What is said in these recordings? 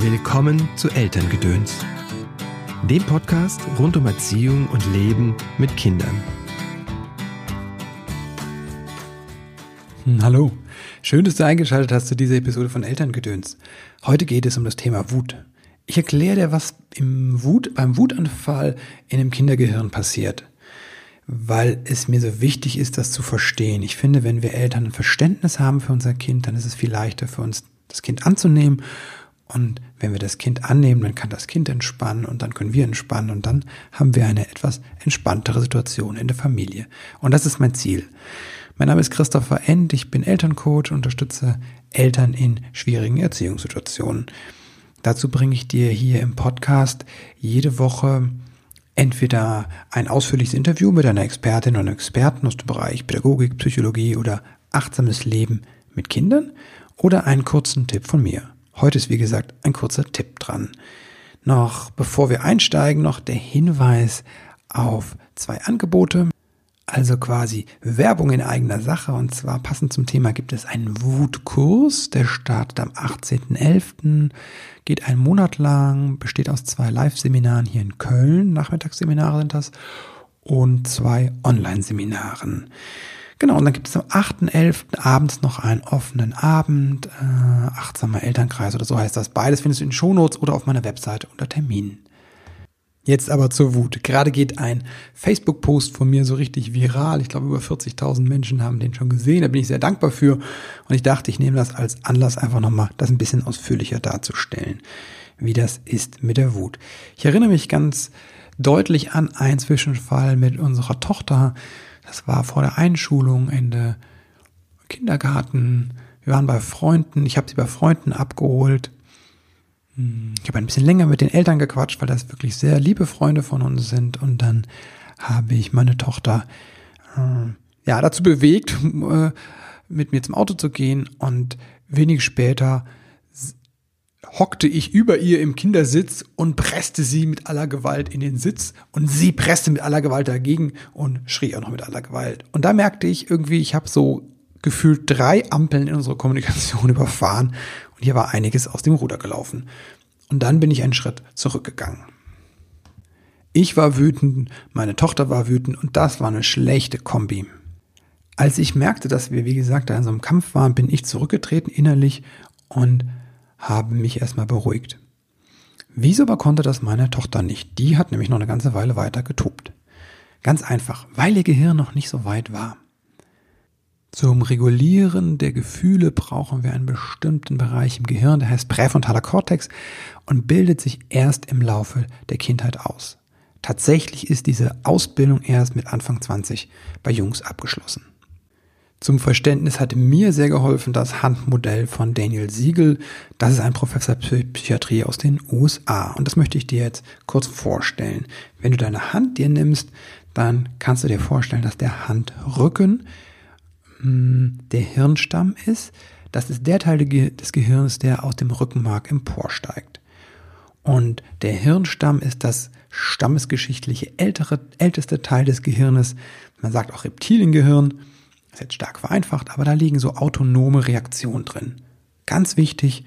Willkommen zu Elterngedöns, dem Podcast rund um Erziehung und Leben mit Kindern. Hm, hallo, schön, dass du eingeschaltet hast zu dieser Episode von Elterngedöns. Heute geht es um das Thema Wut. Ich erkläre dir, was im Wut, beim Wutanfall in dem Kindergehirn passiert, weil es mir so wichtig ist, das zu verstehen. Ich finde, wenn wir Eltern ein Verständnis haben für unser Kind, dann ist es viel leichter für uns, das Kind anzunehmen und wenn wir das Kind annehmen, dann kann das Kind entspannen und dann können wir entspannen und dann haben wir eine etwas entspanntere Situation in der Familie. Und das ist mein Ziel. Mein Name ist Christopher End, ich bin Elterncoach, unterstütze Eltern in schwierigen Erziehungssituationen. Dazu bringe ich dir hier im Podcast jede Woche entweder ein ausführliches Interview mit einer Expertin oder einem Experten aus dem Bereich Pädagogik, Psychologie oder achtsames Leben mit Kindern oder einen kurzen Tipp von mir. Heute ist, wie gesagt, ein kurzer Tipp dran. Noch bevor wir einsteigen, noch der Hinweis auf zwei Angebote. Also quasi Werbung in eigener Sache. Und zwar passend zum Thema gibt es einen Wutkurs. Der startet am 18.11. Geht einen Monat lang, besteht aus zwei Live-Seminaren hier in Köln. Nachmittagsseminare sind das. Und zwei Online-Seminaren. Genau, und dann gibt es am 8.11. abends noch einen offenen Abend, äh, achtsamer Elternkreis oder so heißt das. Beides findest du in Shownotes oder auf meiner Webseite unter Terminen. Jetzt aber zur Wut. Gerade geht ein Facebook-Post von mir so richtig viral. Ich glaube, über 40.000 Menschen haben den schon gesehen. Da bin ich sehr dankbar für. Und ich dachte, ich nehme das als Anlass, einfach nochmal das ein bisschen ausführlicher darzustellen, wie das ist mit der Wut. Ich erinnere mich ganz deutlich an einen Zwischenfall mit unserer Tochter. Das war vor der Einschulung, Ende Kindergarten. Wir waren bei Freunden. Ich habe sie bei Freunden abgeholt. Hm, ich habe ein bisschen länger mit den Eltern gequatscht, weil das wirklich sehr liebe Freunde von uns sind. Und dann habe ich meine Tochter äh, ja dazu bewegt, äh, mit mir zum Auto zu gehen. Und wenig später hockte ich über ihr im Kindersitz und presste sie mit aller Gewalt in den Sitz und sie presste mit aller Gewalt dagegen und schrie auch noch mit aller Gewalt. Und da merkte ich irgendwie, ich habe so gefühlt drei Ampeln in unserer Kommunikation überfahren und hier war einiges aus dem Ruder gelaufen. Und dann bin ich einen Schritt zurückgegangen. Ich war wütend, meine Tochter war wütend und das war eine schlechte Kombi. Als ich merkte, dass wir, wie gesagt, da in so einem Kampf waren, bin ich zurückgetreten innerlich und habe mich erstmal beruhigt. Wieso aber konnte das meine Tochter nicht? Die hat nämlich noch eine ganze Weile weiter getobt. Ganz einfach, weil ihr Gehirn noch nicht so weit war. Zum Regulieren der Gefühle brauchen wir einen bestimmten Bereich im Gehirn, der heißt präfrontaler Kortex und bildet sich erst im Laufe der Kindheit aus. Tatsächlich ist diese Ausbildung erst mit Anfang 20 bei Jungs abgeschlossen. Zum Verständnis hat mir sehr geholfen das Handmodell von Daniel Siegel. Das ist ein Professor Psychiatrie aus den USA. Und das möchte ich dir jetzt kurz vorstellen. Wenn du deine Hand dir nimmst, dann kannst du dir vorstellen, dass der Handrücken mh, hm, der Hirnstamm ist. Das ist der Teil des Gehirns, der aus dem Rückenmark emporsteigt. Und der Hirnstamm ist das stammesgeschichtliche ältere, älteste Teil des Gehirnes. Man sagt auch Reptiliengehirn ist jetzt stark vereinfacht, aber da liegen so autonome Reaktionen drin. Ganz wichtig,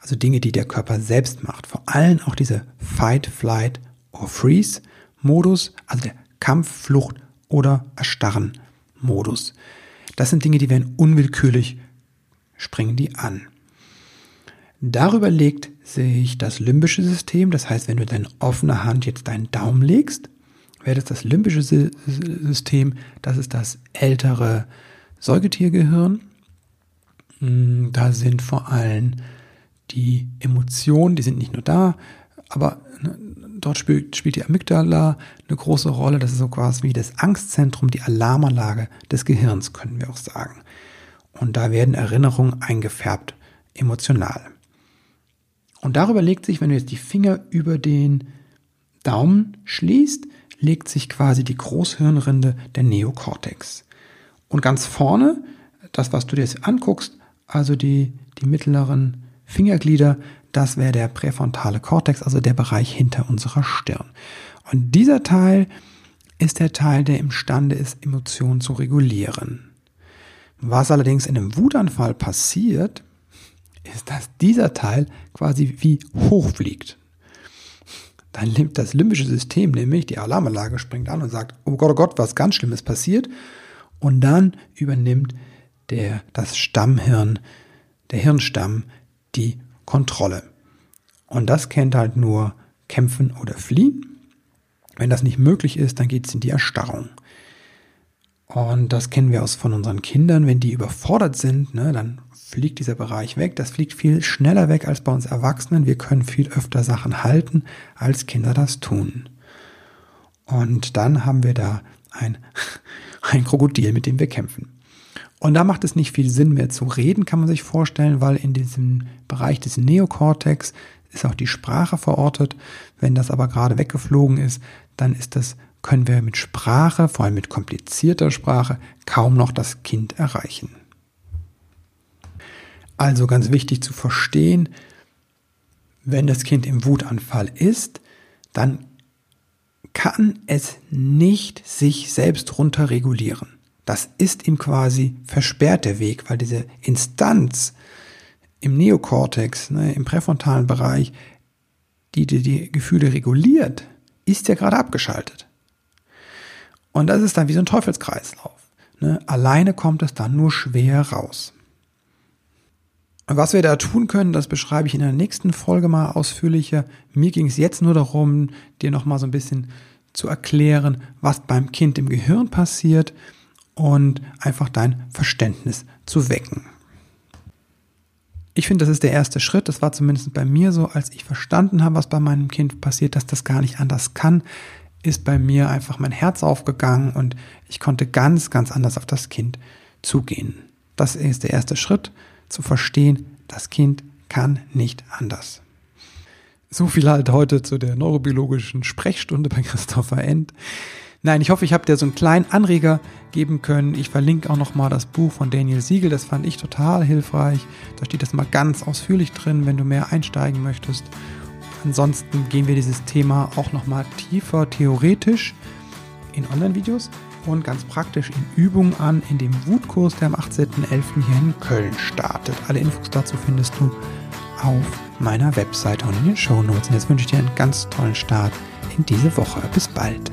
also Dinge, die der Körper selbst macht. Vor allem auch diese Fight, Flight or Freeze Modus, also der Kampf, Flucht oder Erstarren Modus. Das sind Dinge, die werden unwillkürlich, springen die an. Darüber legt sich das limbische System, das heißt, wenn du deine offene Hand jetzt deinen Daumen legst, wäre das das limbische System, das ist das ältere Säugetiergehirn. Hm, da sind vor allem die Emotionen, die sind nicht nur da, aber ne, dort spielt, spielt die Amygdala eine große Rolle. Das ist so quasi wie das Angstzentrum, die Alarmanlage des Gehirns, können wir auch sagen. Und da werden Erinnerungen eingefärbt, emotional. Und darüber legt sich, wenn du jetzt die Finger über den Daumen schließt, legt sich quasi die Großhirnrinde der Neokortex. Und ganz vorne, das, was du dir jetzt anguckst, also die, die mittleren Fingerglieder, das wäre der präfrontale Kortex, also der Bereich hinter unserer Stirn. Und dieser Teil ist der Teil, der imstande ist, Emotionen zu regulieren. Was allerdings in einem Wutanfall passiert, ist, dass dieser Teil quasi wie hochfliegt. Dann nimmt das limbische System nämlich, die Alarmanlage springt an und sagt, oh Gott, oh Gott, was ganz Schlimmes passiert. Und dann übernimmt der, das Stammhirn, der Hirnstamm, die Kontrolle. Und das kennt halt nur Kämpfen oder Fliehen. Wenn das nicht möglich ist, dann geht es in die Erstarrung. Und das kennen wir aus von unseren Kindern. Wenn die überfordert sind, ne, dann fliegt dieser Bereich weg. Das fliegt viel schneller weg als bei uns Erwachsenen. Wir können viel öfter Sachen halten, als Kinder das tun. Und dann haben wir da ein, ein Krokodil, mit dem wir kämpfen. Und da macht es nicht viel Sinn mehr zu reden, kann man sich vorstellen, weil in diesem Bereich des Neokortex ist auch die Sprache verortet. Wenn das aber gerade weggeflogen ist, dann ist das, können wir mit Sprache, vor allem mit komplizierter Sprache, kaum noch das Kind erreichen. Also ganz wichtig zu verstehen, wenn das Kind im Wutanfall ist, dann kann es nicht sich selbst runterregulieren. Das ist ihm quasi versperrt der Weg, weil diese Instanz im Neokortex, ne, im präfrontalen Bereich, die, die die Gefühle reguliert, ist ja gerade abgeschaltet. Und das ist dann wie so ein Teufelskreislauf. Ne? Alleine kommt es dann nur schwer raus. Was wir da tun können, das beschreibe ich in der nächsten Folge mal ausführlicher. Mir ging es jetzt nur darum, dir nochmal so ein bisschen zu erklären, was beim Kind im Gehirn passiert und einfach dein Verständnis zu wecken. Ich finde, das ist der erste Schritt. Das war zumindest bei mir so, als ich verstanden habe, was bei meinem Kind passiert, dass das gar nicht anders kann, ist bei mir einfach mein Herz aufgegangen und ich konnte ganz, ganz anders auf das Kind zugehen. Das ist der erste Schritt, zu verstehen, das Kind kann nicht anders. So viel halt heute zu der neurobiologischen Sprechstunde bei Christopher End. Nein, ich hoffe, ich habe dir so einen kleinen Anreger geben können. Ich verlinke auch nochmal das Buch von Daniel Siegel, das fand ich total hilfreich. Da steht das mal ganz ausführlich drin, wenn du mehr einsteigen möchtest. Ansonsten gehen wir dieses Thema auch nochmal tiefer theoretisch in Online-Videos und ganz praktisch in Übungen an in dem Wutkurs, der am 18.11. hier in Köln startet. Alle Infos dazu findest du auf meiner Webseite und in den Show Notes. Und jetzt wünsche ich dir einen ganz tollen Start in diese Woche. Bis bald.